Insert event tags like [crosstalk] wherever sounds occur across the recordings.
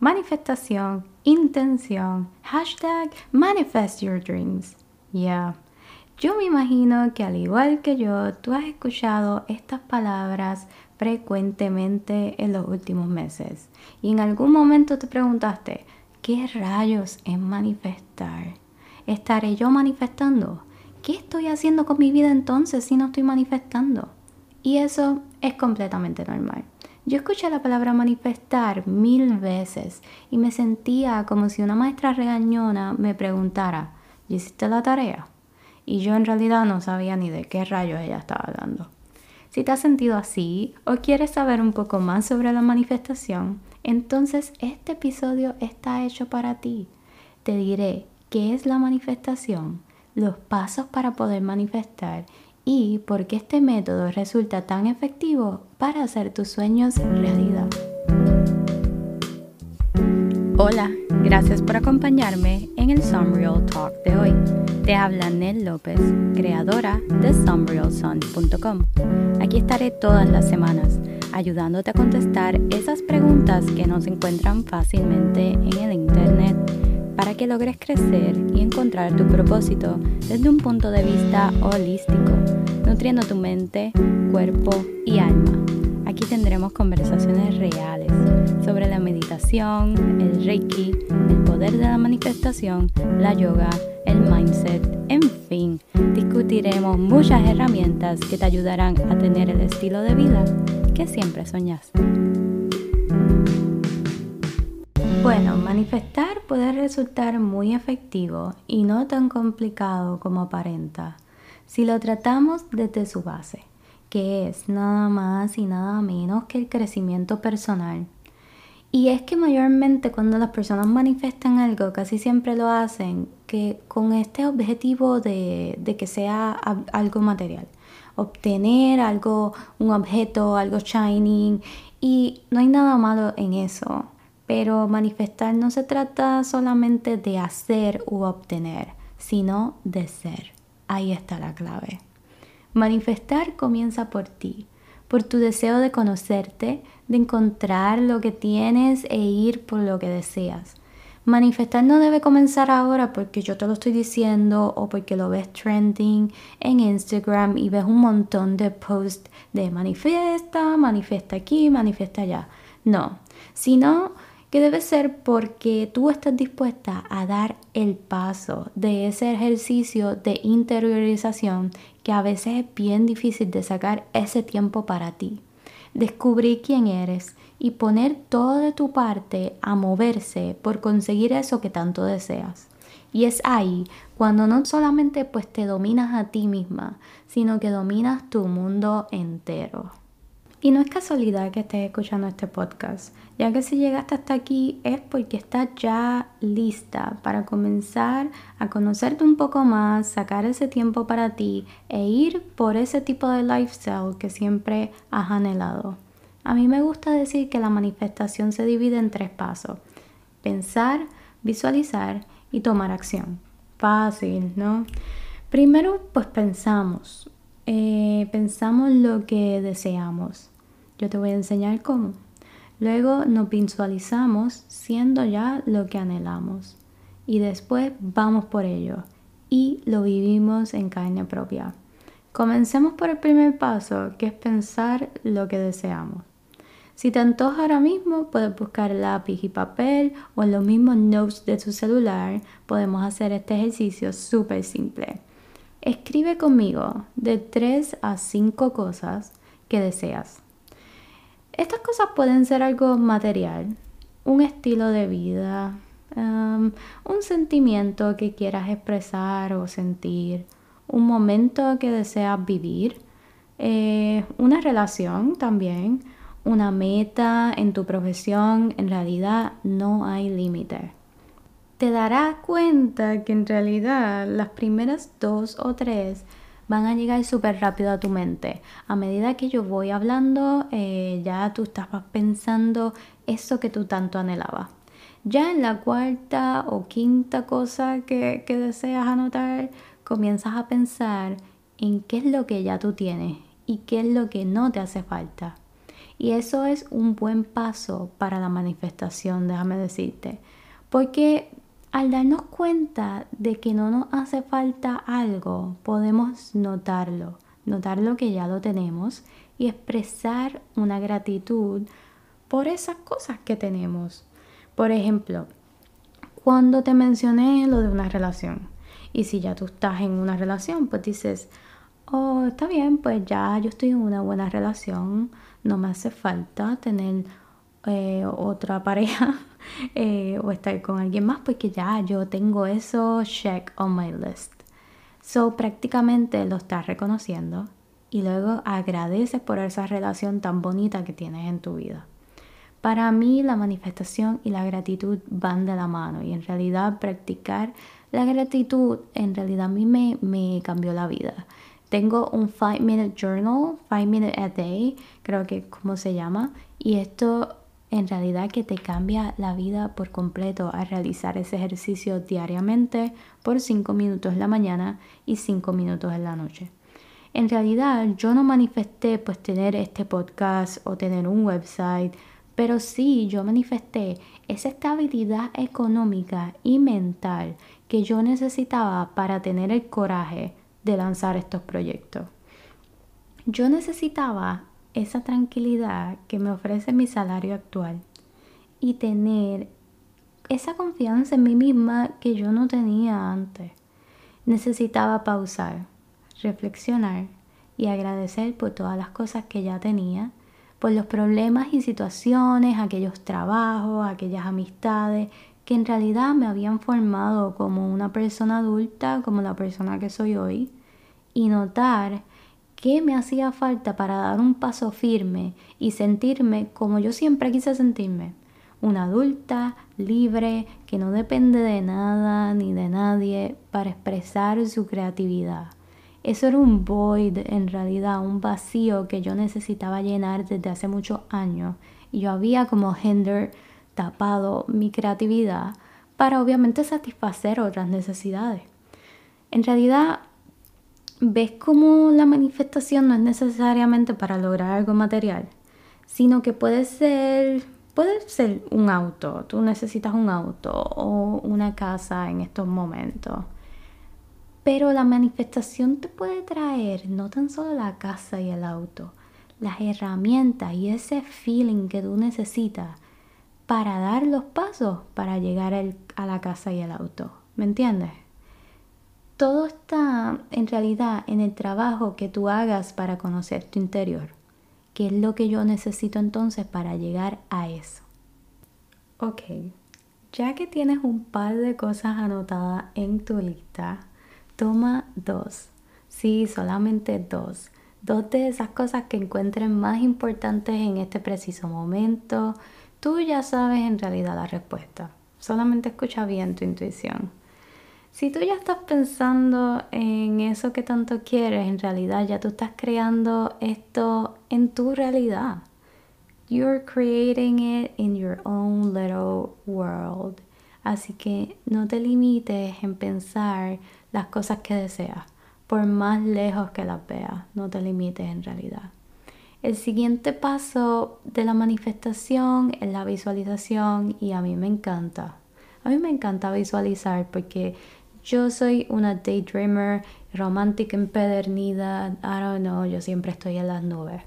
Manifestación, intención, hashtag manifest your dreams. Yeah. Yo me imagino que al igual que yo, tú has escuchado estas palabras frecuentemente en los últimos meses. Y en algún momento te preguntaste, ¿qué rayos es manifestar? ¿Estaré yo manifestando? ¿Qué estoy haciendo con mi vida entonces si no estoy manifestando? Y eso es completamente normal. Yo escuché la palabra manifestar mil veces y me sentía como si una maestra regañona me preguntara, ¿y hiciste la tarea? Y yo en realidad no sabía ni de qué rayos ella estaba hablando. Si te has sentido así o quieres saber un poco más sobre la manifestación, entonces este episodio está hecho para ti. Te diré qué es la manifestación, los pasos para poder manifestar y por qué este método resulta tan efectivo para hacer tus sueños realidad. Hola, gracias por acompañarme en el Sunreal Talk de hoy. Te habla Nel López, creadora de sunrealsun.com. Aquí estaré todas las semanas ayudándote a contestar esas preguntas que no se encuentran fácilmente en el Internet para que logres crecer y encontrar tu propósito desde un punto de vista holístico, nutriendo tu mente, cuerpo y alma. Aquí tendremos conversaciones reales sobre la meditación, el reiki, el poder de la manifestación, la yoga, el mindset, en fin, discutiremos muchas herramientas que te ayudarán a tener el estilo de vida que siempre soñaste. Bueno, manifestar puede resultar muy efectivo y no tan complicado como aparenta si lo tratamos desde su base, que es nada más y nada menos que el crecimiento personal. Y es que mayormente cuando las personas manifiestan algo, casi siempre lo hacen que con este objetivo de, de que sea algo material. Obtener algo, un objeto, algo shining. Y no hay nada malo en eso. Pero manifestar no se trata solamente de hacer u obtener, sino de ser. Ahí está la clave. Manifestar comienza por ti, por tu deseo de conocerte, de encontrar lo que tienes e ir por lo que deseas. Manifestar no debe comenzar ahora porque yo te lo estoy diciendo o porque lo ves trending en Instagram y ves un montón de posts de manifiesta, manifiesta aquí, manifiesta allá. No, sino que debe ser porque tú estás dispuesta a dar el paso de ese ejercicio de interiorización que a veces es bien difícil de sacar ese tiempo para ti. Descubrir quién eres y poner todo de tu parte a moverse por conseguir eso que tanto deseas. Y es ahí cuando no solamente pues te dominas a ti misma, sino que dominas tu mundo entero. Y no es casualidad que estés escuchando este podcast, ya que si llegaste hasta aquí es porque estás ya lista para comenzar a conocerte un poco más, sacar ese tiempo para ti e ir por ese tipo de lifestyle que siempre has anhelado. A mí me gusta decir que la manifestación se divide en tres pasos. Pensar, visualizar y tomar acción. Fácil, ¿no? Primero, pues pensamos. Eh, pensamos lo que deseamos. Yo te voy a enseñar cómo. Luego nos visualizamos siendo ya lo que anhelamos. Y después vamos por ello y lo vivimos en carne propia. Comencemos por el primer paso, que es pensar lo que deseamos. Si te antoja ahora mismo, puedes buscar lápiz y papel o en los mismos notes de tu celular. Podemos hacer este ejercicio súper simple. Escribe conmigo de 3 a 5 cosas que deseas. Estas cosas pueden ser algo material, un estilo de vida, um, un sentimiento que quieras expresar o sentir, un momento que deseas vivir, eh, una relación también, una meta en tu profesión. En realidad no hay límite te darás cuenta que en realidad las primeras dos o tres van a llegar súper rápido a tu mente. A medida que yo voy hablando, eh, ya tú estás pensando eso que tú tanto anhelabas. Ya en la cuarta o quinta cosa que, que deseas anotar, comienzas a pensar en qué es lo que ya tú tienes y qué es lo que no te hace falta. Y eso es un buen paso para la manifestación, déjame decirte. Porque al darnos cuenta de que no nos hace falta algo, podemos notarlo, notar lo que ya lo tenemos y expresar una gratitud por esas cosas que tenemos. Por ejemplo, cuando te mencioné lo de una relación, y si ya tú estás en una relación, pues dices, oh, está bien, pues ya yo estoy en una buena relación, no me hace falta tener eh, otra pareja [laughs] eh, o estar con alguien más porque ya yo tengo eso check on my list. So prácticamente lo estás reconociendo y luego agradeces por esa relación tan bonita que tienes en tu vida. Para mí la manifestación y la gratitud van de la mano y en realidad practicar la gratitud en realidad a mí me, me cambió la vida. Tengo un 5 minute journal, 5 minute a day, creo que es como se llama, y esto en realidad que te cambia la vida por completo al realizar ese ejercicio diariamente por 5 minutos en la mañana y 5 minutos en la noche. En realidad yo no manifesté pues tener este podcast o tener un website, pero sí yo manifesté esa estabilidad económica y mental que yo necesitaba para tener el coraje de lanzar estos proyectos. Yo necesitaba esa tranquilidad que me ofrece mi salario actual y tener esa confianza en mí misma que yo no tenía antes. Necesitaba pausar, reflexionar y agradecer por todas las cosas que ya tenía, por los problemas y situaciones, aquellos trabajos, aquellas amistades que en realidad me habían formado como una persona adulta, como la persona que soy hoy, y notar qué me hacía falta para dar un paso firme y sentirme como yo siempre quise sentirme, una adulta libre que no depende de nada ni de nadie para expresar su creatividad. Eso era un void, en realidad, un vacío que yo necesitaba llenar desde hace muchos años. Y yo había como gender tapado mi creatividad para obviamente satisfacer otras necesidades. En realidad, ves cómo la manifestación no es necesariamente para lograr algo material, sino que puede ser, puede ser un auto, tú necesitas un auto o una casa en estos momentos. Pero la manifestación te puede traer no tan solo la casa y el auto, las herramientas y ese feeling que tú necesitas para dar los pasos para llegar a la casa y el auto. ¿Me entiendes? Todo está en realidad en el trabajo que tú hagas para conocer tu interior, que es lo que yo necesito entonces para llegar a eso. Ok, ya que tienes un par de cosas anotadas en tu lista, toma dos. Sí, solamente dos. Dos de esas cosas que encuentren más importantes en este preciso momento. Tú ya sabes en realidad la respuesta. Solamente escucha bien tu intuición. Si tú ya estás pensando en eso que tanto quieres, en realidad ya tú estás creando esto en tu realidad. You're creating it in your own little world. Así que no te limites en pensar las cosas que deseas, por más lejos que las veas, no te limites en realidad. El siguiente paso de la manifestación es la visualización y a mí me encanta. A mí me encanta visualizar porque yo soy una daydreamer, romántica empedernida, I don't know, yo siempre estoy en las nubes.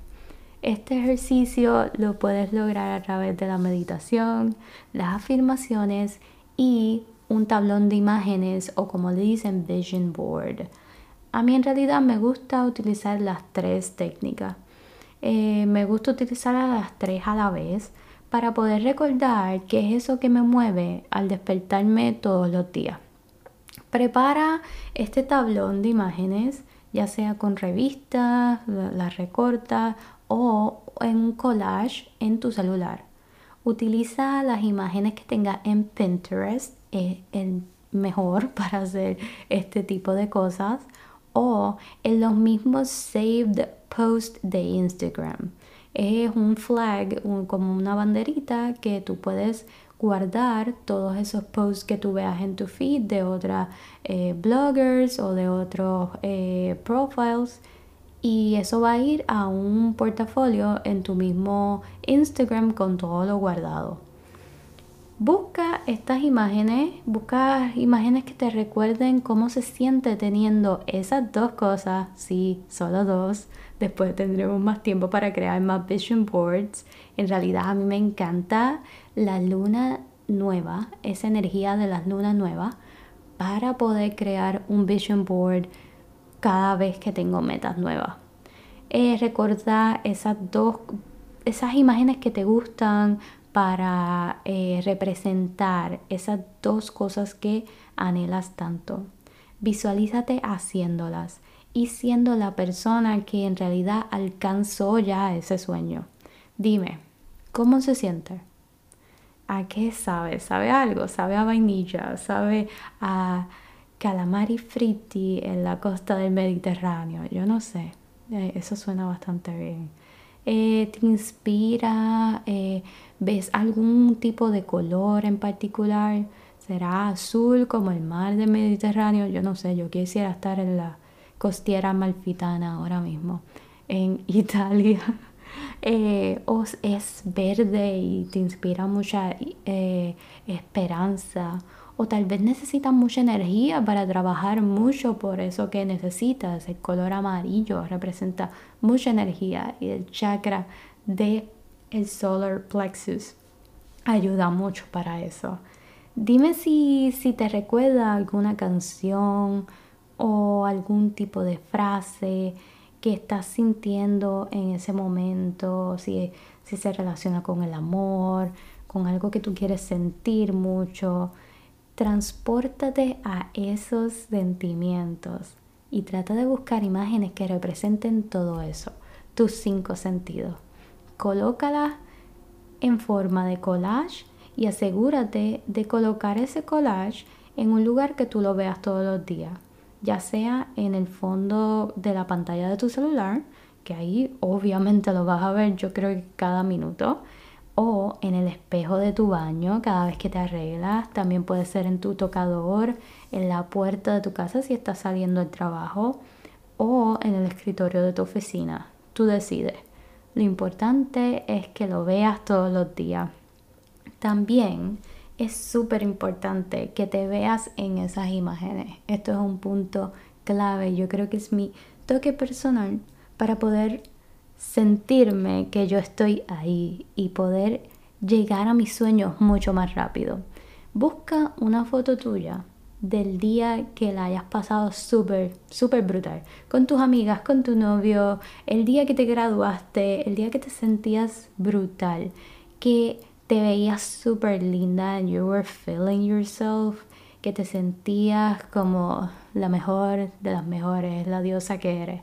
Este ejercicio lo puedes lograr a través de la meditación, las afirmaciones y un tablón de imágenes o como le dicen vision board. A mí en realidad me gusta utilizar las tres técnicas. Eh, me gusta utilizar a las tres a la vez para poder recordar qué es eso que me mueve al despertarme todos los días. Prepara este tablón de imágenes, ya sea con revistas, las recorta o en un collage en tu celular. Utiliza las imágenes que tengas en Pinterest, es el mejor [laughs] para hacer este tipo de cosas, o en los mismos saved posts de Instagram. Es un flag, como una banderita que tú puedes guardar todos esos posts que tú veas en tu feed de otras eh, bloggers o de otros eh, profiles y eso va a ir a un portafolio en tu mismo Instagram con todo lo guardado. Busca estas imágenes, busca imágenes que te recuerden cómo se siente teniendo esas dos cosas, sí, solo dos. Después tendremos más tiempo para crear más vision boards. En realidad a mí me encanta la luna nueva, esa energía de las lunas nuevas, para poder crear un vision board cada vez que tengo metas nuevas. Eh, recordar esas dos, esas imágenes que te gustan para eh, representar esas dos cosas que anhelas tanto. Visualízate haciéndolas y siendo la persona que en realidad alcanzó ya ese sueño. Dime, ¿cómo se siente? ¿A qué sabe? ¿Sabe algo? ¿Sabe a vainilla? ¿Sabe a calamari fritti en la costa del Mediterráneo. Yo no sé, eh, eso suena bastante bien. Eh, ¿Te inspira? Eh, ¿Ves algún tipo de color en particular? ¿Será azul como el mar del Mediterráneo? Yo no sé, yo quisiera estar en la costiera malfitana ahora mismo, en [laughs] Italia. o es verde y te inspira mucha esperanza o tal vez necesitas mucha energía para trabajar mucho por eso que necesitas. El color amarillo representa mucha energía y el chakra de el solar plexus ayuda mucho para eso. Dime si, si te recuerda alguna canción o algún tipo de frase que estás sintiendo en ese momento, si, se relaciona con el amor, con algo que tú quieres sentir mucho. Transpórtate a esos sentimientos y trata de buscar imágenes que representen todo eso, tus cinco sentidos. Colócalas en forma de collage y asegúrate de colocar ese collage en un lugar que tú lo veas todos los días, ya sea en el fondo de la pantalla de tu celular, que ahí obviamente lo vas a ver yo creo que cada minuto, o en el espejo de tu baño cada vez que te arreglas. También puede ser en tu tocador, en la puerta de tu casa si estás saliendo del trabajo o en el escritorio de tu oficina. Tú decides. Lo importante es que lo veas todos los días. También es súper importante que te veas en esas imágenes. Esto es un punto clave. Yo creo que es mi toque personal para poder sentirme que yo estoy ahí y poder llegar a mis sueños mucho más rápido. Busca una foto tuya del día que la hayas pasado súper, súper brutal. Con tus amigas, con tu novio, el día que te graduaste, el día que te sentías brutal, que te veías súper linda and you were feeling yourself, que te sentías como la mejor de las mejores, la diosa que eres.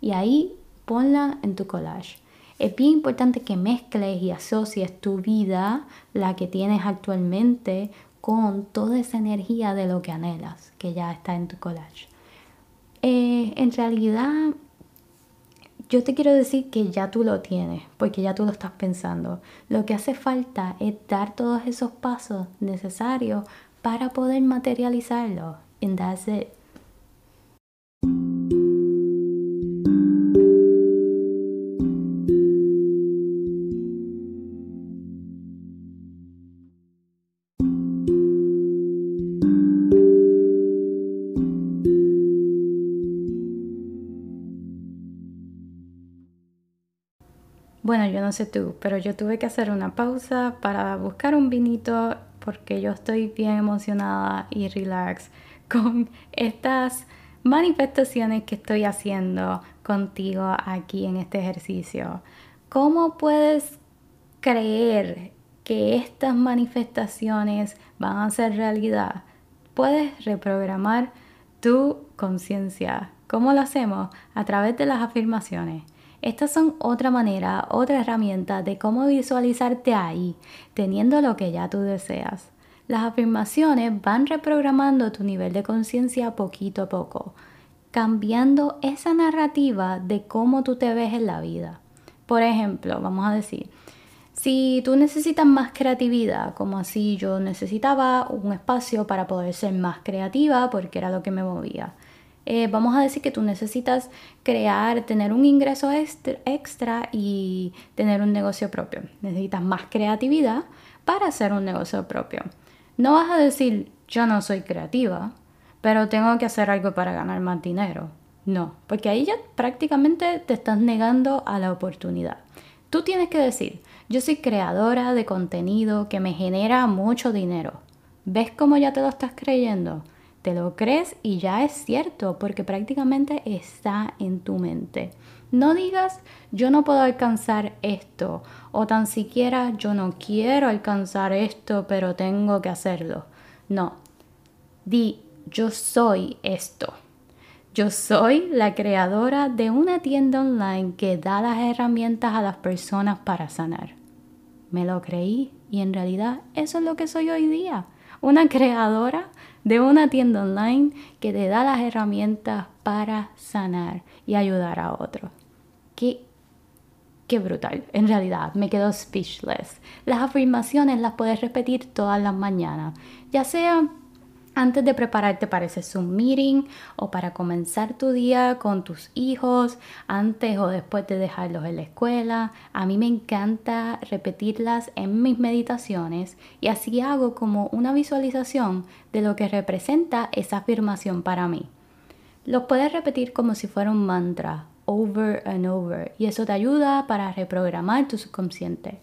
Y ahí ponla en tu collage. Es bien importante que mezcles y asocies tu vida, la que tienes actualmente, con toda esa energía de lo que anhelas, que ya está en tu collage. Eh, en realidad, yo te quiero decir que ya tú lo tienes, porque ya tú lo estás pensando. Lo que hace falta es dar todos esos pasos necesarios para poder materializarlo. And that's it. Yo no sé tú, pero yo tuve que hacer una pausa para buscar un vinito porque yo estoy bien emocionada y relax [laughs] con estas manifestaciones que estoy haciendo contigo aquí en este ejercicio. ¿Cómo puedes creer que estas manifestaciones van a ser realidad? Puedes reprogramar tu conciencia. ¿Cómo lo hacemos? A través de las afirmaciones. Estas son otra manera, otra herramienta de cómo visualizarte ahí, teniendo lo que ya tú deseas. Las afirmaciones van reprogramando tu nivel de conciencia poquito a poco, cambiando esa narrativa de cómo tú te ves en la vida. Por ejemplo, vamos a decir, si tú necesitas más creatividad, como así yo necesitaba un espacio para poder ser más creativa porque era lo que me movía. Eh, vamos a decir que tú necesitas crear, tener un ingreso extra, y tener un negocio propio. Necesitas más creatividad para hacer un negocio propio. No vas a decir, yo no soy creativa, pero tengo que hacer algo para ganar más dinero. No, porque ahí ya prácticamente te estás negando a la oportunidad. Tú tienes que decir, yo soy creadora de contenido que me genera mucho dinero. ¿Ves cómo ya te lo estás creyendo? Te lo crees y ya es cierto porque prácticamente está en tu mente. No digas yo no puedo alcanzar esto o tan siquiera yo no quiero alcanzar esto pero tengo que hacerlo. No, di yo soy esto. Yo soy la creadora de una tienda online que da las herramientas a las personas para sanar. Me lo creí y en realidad eso es lo que soy hoy día. Una creadora de una tienda online que te da las herramientas para sanar y ayudar a otros. Qué, qué brutal. En realidad me quedo speechless. Las afirmaciones las puedes repetir todas las mañanas, ya sea antes de prepararte para ese Zoom meeting o para comenzar tu día con tus hijos, antes o después de dejarlos en la escuela. A mí me encanta repetirlas en mis meditaciones y así hago como una visualización de lo que representa esa afirmación para mí. Los puedes repetir como si fuera un mantra, over and over, y eso te ayuda para reprogramar tu subconsciente.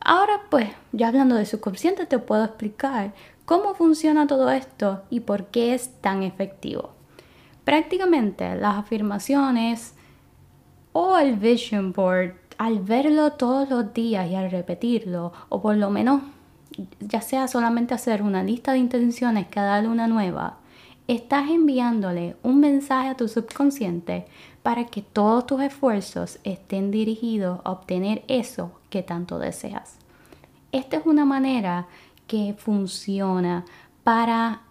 Ahora pues, ya hablando de subconsciente, te puedo explicar ¿Cómo funciona todo esto y por qué es tan efectivo? Prácticamente las afirmaciones o el vision board, al verlo todos los días y al repetirlo, o por lo menos ya sea solamente hacer una lista de intenciones cada luna nueva, estás enviándole un mensaje a tu subconsciente para que todos tus esfuerzos estén dirigidos a obtener eso que tanto deseas. Esta es una manera que funciona para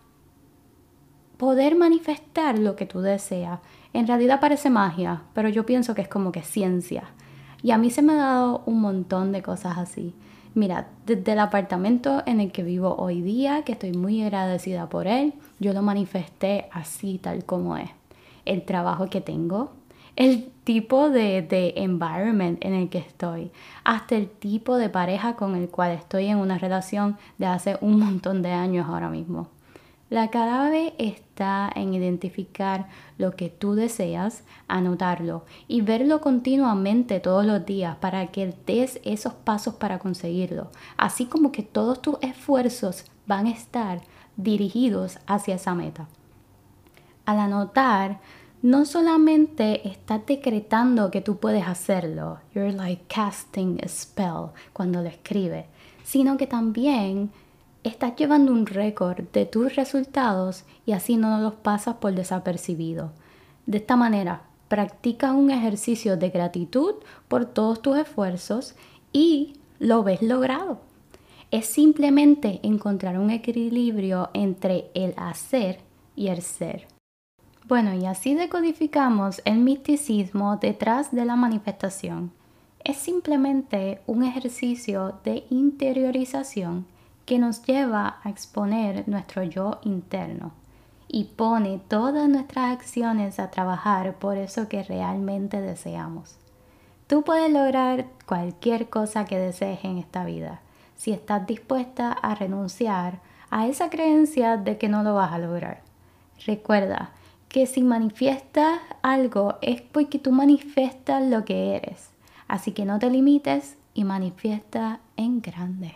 poder manifestar lo que tú deseas. En realidad parece magia, pero yo pienso que es como que ciencia. Y a mí se me ha dado un montón de cosas así. Mira, desde el apartamento en el que vivo hoy día, que estoy muy agradecida por él, yo lo manifesté así tal como es. El trabajo que tengo, el tipo de, de, environment en el que estoy, hasta el tipo de pareja con el cual estoy en una relación de hace un montón de años ahora mismo. La clave está en identificar lo que tú deseas, anotarlo y verlo continuamente todos los días para que des esos pasos para conseguirlo, así como que todos tus esfuerzos van a estar dirigidos hacia esa meta. Al anotar, no solamente estás decretando que tú puedes hacerlo, you're like casting a spell cuando lo escribes, sino que también estás llevando un récord de tus resultados y así no los pasas por desapercibido. De esta manera, practicas un ejercicio de gratitud por todos tus esfuerzos y lo ves logrado. Es simplemente encontrar un equilibrio entre el hacer y el ser. Bueno, y así decodificamos el misticismo detrás de la manifestación. Es simplemente un ejercicio de interiorización que nos lleva a exponer nuestro yo interno y pone todas nuestras acciones a trabajar por eso que realmente deseamos. Tú puedes lograr cualquier cosa que desees en esta vida si estás dispuesta a renunciar a esa creencia de que no lo vas a lograr. Recuerda, que si manifiestas algo es porque tú manifiestas lo que eres. Así que no te limites y manifiesta en grande.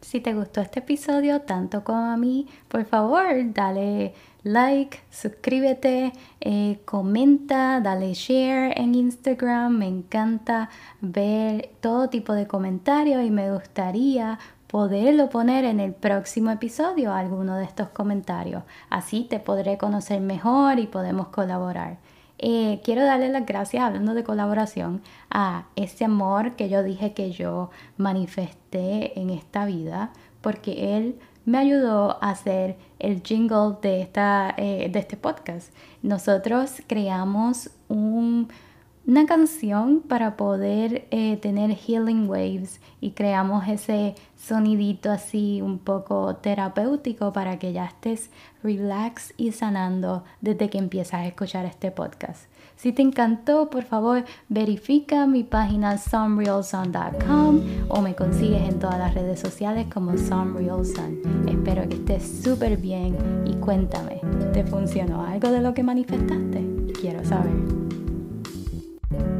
Si te gustó este episodio tanto como a mí, por favor dale like, suscríbete, eh, comenta, dale share en Instagram. Me encanta ver todo tipo de comentarios y me gustaría poderlo poner en el próximo episodio alguno de estos comentarios. Así te podré conocer mejor y podemos colaborar. Eh, quiero darle las gracias, hablando de colaboración, a ese amor que yo dije que yo manifesté en esta vida, porque él me ayudó a hacer el jingle de, esta, eh, de este podcast. Nosotros creamos un una canción para poder eh, tener healing waves y creamos ese sonidito así un poco terapéutico para que ya estés relax y sanando desde que empiezas a escuchar este podcast. Si te encantó, por favor, verifica mi página somerealsun.com o me consigues en todas las redes sociales como somerealsun. Espero que estés súper bien y cuéntame, ¿te funcionó algo de lo que manifestaste? Quiero saber. Bye.